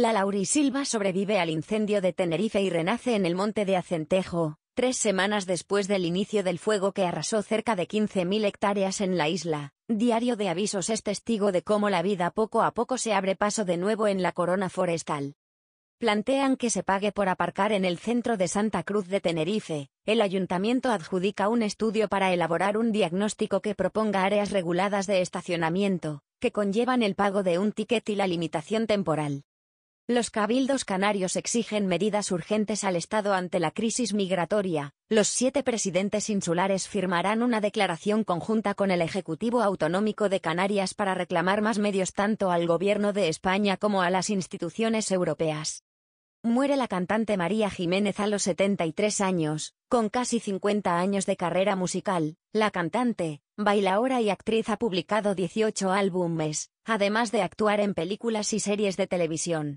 La Laurisilva sobrevive al incendio de Tenerife y renace en el monte de Acentejo, tres semanas después del inicio del fuego que arrasó cerca de 15.000 hectáreas en la isla. Diario de Avisos es testigo de cómo la vida poco a poco se abre paso de nuevo en la corona forestal. Plantean que se pague por aparcar en el centro de Santa Cruz de Tenerife. El ayuntamiento adjudica un estudio para elaborar un diagnóstico que proponga áreas reguladas de estacionamiento, que conllevan el pago de un ticket y la limitación temporal. Los cabildos canarios exigen medidas urgentes al Estado ante la crisis migratoria. Los siete presidentes insulares firmarán una declaración conjunta con el Ejecutivo Autonómico de Canarias para reclamar más medios tanto al Gobierno de España como a las instituciones europeas. Muere la cantante María Jiménez a los 73 años, con casi 50 años de carrera musical. La cantante, bailaora y actriz ha publicado 18 álbumes, además de actuar en películas y series de televisión.